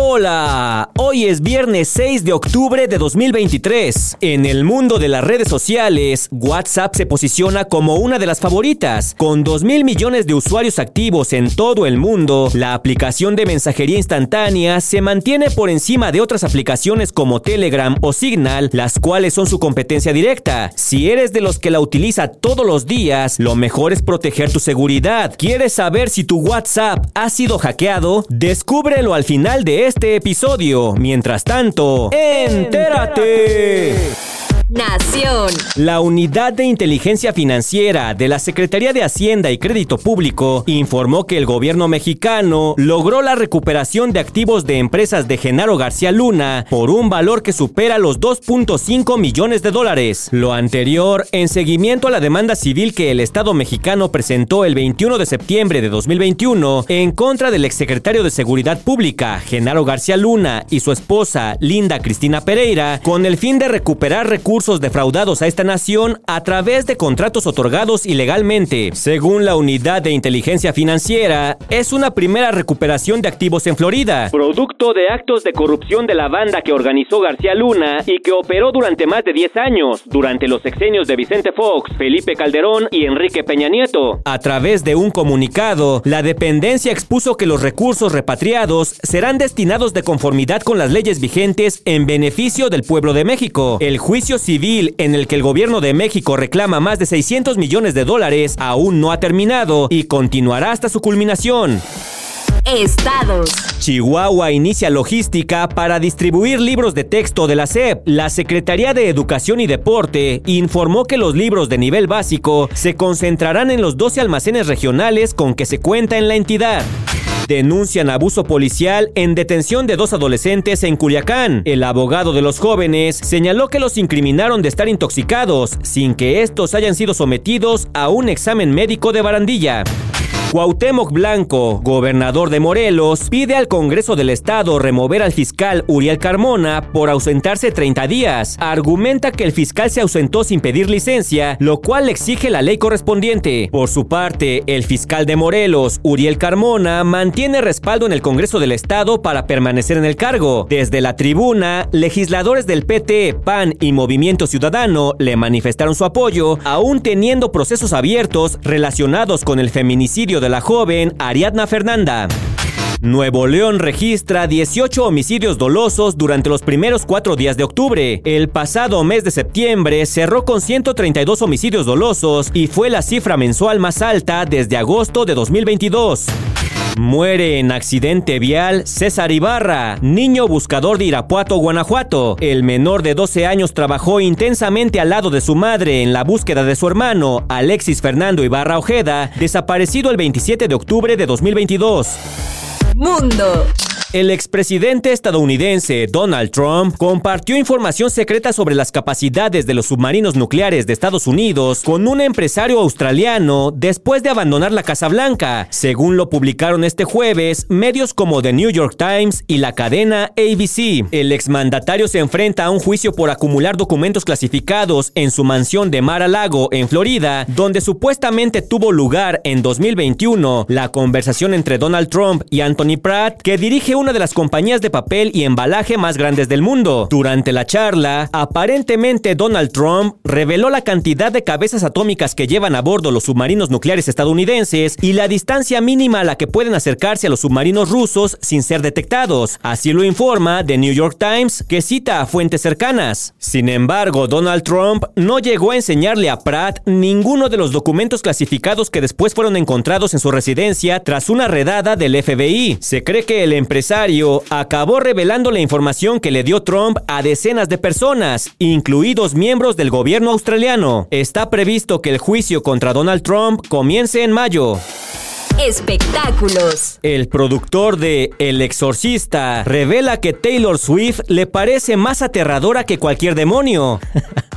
Hola, hoy es viernes 6 de octubre de 2023. En el mundo de las redes sociales, WhatsApp se posiciona como una de las favoritas. Con 2 mil millones de usuarios activos en todo el mundo, la aplicación de mensajería instantánea se mantiene por encima de otras aplicaciones como Telegram o Signal, las cuales son su competencia directa. Si eres de los que la utiliza todos los días, lo mejor es proteger tu seguridad. ¿Quieres saber si tu WhatsApp ha sido hackeado? Descúbrelo al final de este episodio. Mientras tanto, entérate. Nación. La Unidad de Inteligencia Financiera de la Secretaría de Hacienda y Crédito Público informó que el gobierno mexicano logró la recuperación de activos de empresas de Genaro García Luna por un valor que supera los 2.5 millones de dólares. Lo anterior en seguimiento a la demanda civil que el Estado mexicano presentó el 21 de septiembre de 2021 en contra del exsecretario de Seguridad Pública, Genaro García Luna, y su esposa, Linda Cristina Pereira, con el fin de recuperar recursos defraudados a esta nación a través de contratos otorgados ilegalmente. Según la Unidad de Inteligencia Financiera, es una primera recuperación de activos en Florida, producto de actos de corrupción de la banda que organizó García Luna y que operó durante más de 10 años, durante los sexenios de Vicente Fox, Felipe Calderón y Enrique Peña Nieto. A través de un comunicado, la dependencia expuso que los recursos repatriados serán destinados de conformidad con las leyes vigentes en beneficio del pueblo de México. El juicio civil en el que el gobierno de México reclama más de 600 millones de dólares aún no ha terminado y continuará hasta su culminación. Estados. Chihuahua inicia logística para distribuir libros de texto de la SEP. La Secretaría de Educación y Deporte informó que los libros de nivel básico se concentrarán en los 12 almacenes regionales con que se cuenta en la entidad. Denuncian abuso policial en detención de dos adolescentes en Culiacán. El abogado de los jóvenes señaló que los incriminaron de estar intoxicados, sin que estos hayan sido sometidos a un examen médico de barandilla. Cuauhtémoc Blanco, gobernador de Morelos, pide al Congreso del Estado remover al fiscal Uriel Carmona por ausentarse 30 días. Argumenta que el fiscal se ausentó sin pedir licencia, lo cual exige la ley correspondiente. Por su parte, el fiscal de Morelos, Uriel Carmona, mantiene respaldo en el Congreso del Estado para permanecer en el cargo. Desde la tribuna, legisladores del PT, PAN y Movimiento Ciudadano le manifestaron su apoyo, aún teniendo procesos abiertos relacionados con el feminicidio de la joven Ariadna Fernanda. Nuevo León registra 18 homicidios dolosos durante los primeros cuatro días de octubre. El pasado mes de septiembre cerró con 132 homicidios dolosos y fue la cifra mensual más alta desde agosto de 2022. Muere en accidente vial César Ibarra, niño buscador de Irapuato, Guanajuato. El menor de 12 años trabajó intensamente al lado de su madre en la búsqueda de su hermano, Alexis Fernando Ibarra Ojeda, desaparecido el 27 de octubre de 2022. Mundo. El expresidente estadounidense Donald Trump compartió información secreta sobre las capacidades de los submarinos nucleares de Estados Unidos con un empresario australiano después de abandonar la Casa Blanca, según lo publicaron este jueves medios como The New York Times y la cadena ABC. El exmandatario se enfrenta a un juicio por acumular documentos clasificados en su mansión de Mar-a-Lago, en Florida, donde supuestamente tuvo lugar en 2021 la conversación entre Donald Trump y Anthony Pratt, que dirige una de las compañías de papel y embalaje más grandes del mundo. Durante la charla, aparentemente Donald Trump reveló la cantidad de cabezas atómicas que llevan a bordo los submarinos nucleares estadounidenses y la distancia mínima a la que pueden acercarse a los submarinos rusos sin ser detectados. Así lo informa The New York Times, que cita a fuentes cercanas. Sin embargo, Donald Trump no llegó a enseñarle a Pratt ninguno de los documentos clasificados que después fueron encontrados en su residencia tras una redada del FBI. Se cree que el empresario acabó revelando la información que le dio Trump a decenas de personas, incluidos miembros del gobierno australiano. Está previsto que el juicio contra Donald Trump comience en mayo. Espectáculos. El productor de El Exorcista revela que Taylor Swift le parece más aterradora que cualquier demonio.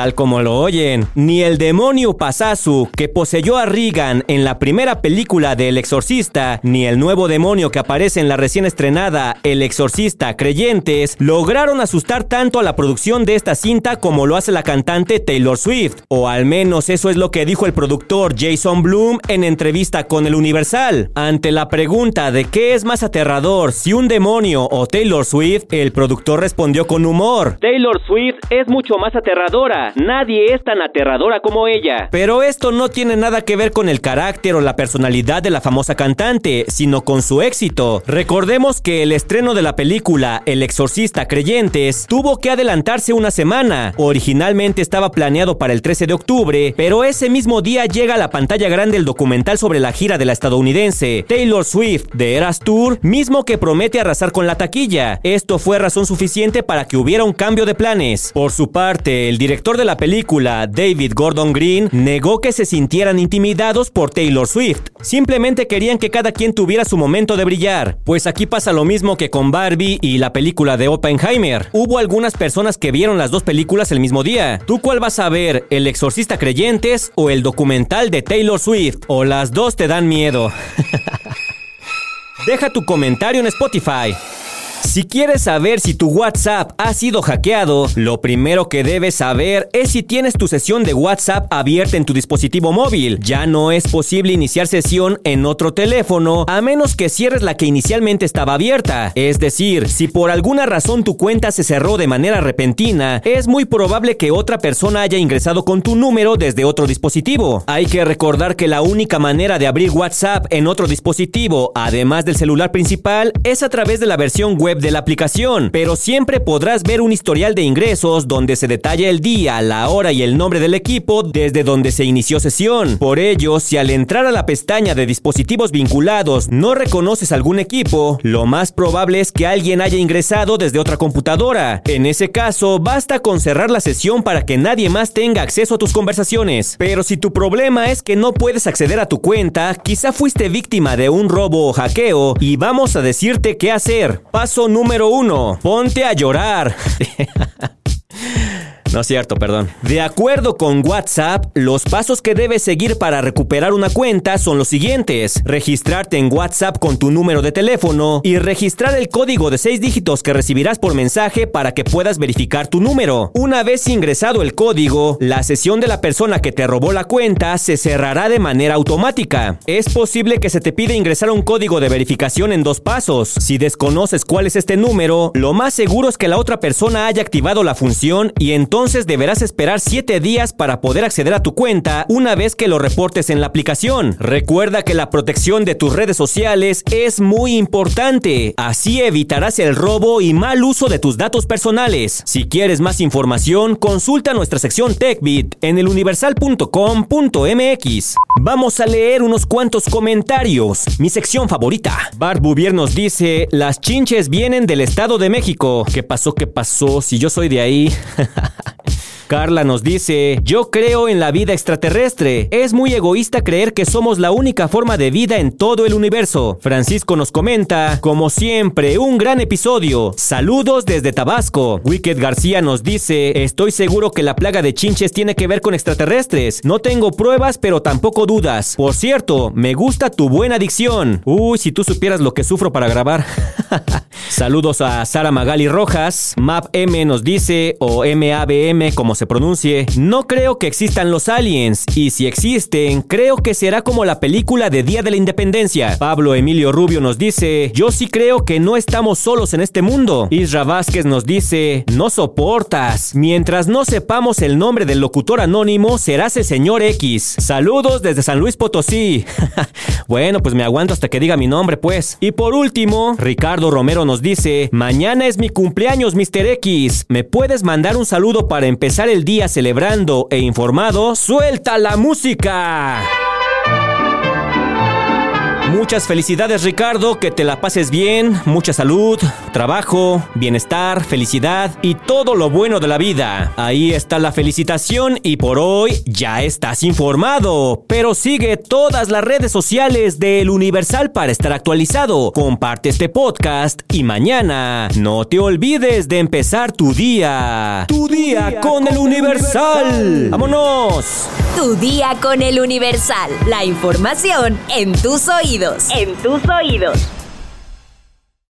Tal como lo oyen, ni el demonio Pasazu que poseyó a Regan en la primera película de El Exorcista, ni el nuevo demonio que aparece en la recién estrenada El Exorcista Creyentes, lograron asustar tanto a la producción de esta cinta como lo hace la cantante Taylor Swift. O al menos eso es lo que dijo el productor Jason Bloom en entrevista con el Universal. Ante la pregunta de qué es más aterrador, si un demonio o Taylor Swift, el productor respondió con humor. Taylor Swift es mucho más aterradora. Nadie es tan aterradora como ella. Pero esto no tiene nada que ver con el carácter o la personalidad de la famosa cantante, sino con su éxito. Recordemos que el estreno de la película El Exorcista Creyentes tuvo que adelantarse una semana. Originalmente estaba planeado para el 13 de octubre, pero ese mismo día llega a la pantalla grande el documental sobre la gira de la estadounidense Taylor Swift de Eras Tour, mismo que promete arrasar con la taquilla. Esto fue razón suficiente para que hubiera un cambio de planes. Por su parte, el director de la película, David Gordon Green, negó que se sintieran intimidados por Taylor Swift. Simplemente querían que cada quien tuviera su momento de brillar. Pues aquí pasa lo mismo que con Barbie y la película de Oppenheimer. Hubo algunas personas que vieron las dos películas el mismo día. ¿Tú cuál vas a ver? ¿El exorcista creyentes o el documental de Taylor Swift? ¿O las dos te dan miedo? Deja tu comentario en Spotify. Si quieres saber si tu WhatsApp ha sido hackeado, lo primero que debes saber es si tienes tu sesión de WhatsApp abierta en tu dispositivo móvil. Ya no es posible iniciar sesión en otro teléfono a menos que cierres la que inicialmente estaba abierta. Es decir, si por alguna razón tu cuenta se cerró de manera repentina, es muy probable que otra persona haya ingresado con tu número desde otro dispositivo. Hay que recordar que la única manera de abrir WhatsApp en otro dispositivo, además del celular principal, es a través de la versión web de la aplicación, pero siempre podrás ver un historial de ingresos donde se detalla el día, la hora y el nombre del equipo desde donde se inició sesión. Por ello, si al entrar a la pestaña de dispositivos vinculados no reconoces algún equipo, lo más probable es que alguien haya ingresado desde otra computadora. En ese caso, basta con cerrar la sesión para que nadie más tenga acceso a tus conversaciones. Pero si tu problema es que no puedes acceder a tu cuenta, quizá fuiste víctima de un robo o hackeo y vamos a decirte qué hacer. Paso número uno, ponte a llorar. No es cierto, perdón. De acuerdo con WhatsApp, los pasos que debes seguir para recuperar una cuenta son los siguientes. Registrarte en WhatsApp con tu número de teléfono y registrar el código de 6 dígitos que recibirás por mensaje para que puedas verificar tu número. Una vez ingresado el código, la sesión de la persona que te robó la cuenta se cerrará de manera automática. Es posible que se te pida ingresar un código de verificación en dos pasos. Si desconoces cuál es este número, lo más seguro es que la otra persona haya activado la función y entonces entonces deberás esperar 7 días para poder acceder a tu cuenta una vez que lo reportes en la aplicación. Recuerda que la protección de tus redes sociales es muy importante. Así evitarás el robo y mal uso de tus datos personales. Si quieres más información, consulta nuestra sección TechBit en eluniversal.com.mx. Vamos a leer unos cuantos comentarios. Mi sección favorita. Bart Bouvier nos dice, las chinches vienen del Estado de México. ¿Qué pasó? ¿Qué pasó? Si yo soy de ahí. Carla nos dice, yo creo en la vida extraterrestre. Es muy egoísta creer que somos la única forma de vida en todo el universo. Francisco nos comenta, como siempre, un gran episodio. Saludos desde Tabasco. Wicked García nos dice, estoy seguro que la plaga de chinches tiene que ver con extraterrestres. No tengo pruebas, pero tampoco dudas. Por cierto, me gusta tu buena dicción. Uy, si tú supieras lo que sufro para grabar. Saludos a Sara Magali Rojas. Map M nos dice, o MABM como se pronuncie, no creo que existan los aliens, y si existen, creo que será como la película de Día de la Independencia. Pablo Emilio Rubio nos dice, yo sí creo que no estamos solos en este mundo. Isra Vázquez nos dice, no soportas. Mientras no sepamos el nombre del locutor anónimo, serás el señor X. Saludos desde San Luis Potosí. bueno, pues me aguanto hasta que diga mi nombre, pues. Y por último, Ricardo Romero nos dice, mañana es mi cumpleaños, Mr. X. ¿Me puedes mandar un saludo para empezar el día celebrando e informado, suelta la música. Muchas felicidades Ricardo, que te la pases bien, mucha salud, trabajo, bienestar, felicidad y todo lo bueno de la vida. Ahí está la felicitación y por hoy ya estás informado. Pero sigue todas las redes sociales del Universal para estar actualizado. Comparte este podcast y mañana no te olvides de empezar tu día. Tu día, con, el Universal. ¡Vámonos! Tu día con el Universal. La información en tus En tus oídos.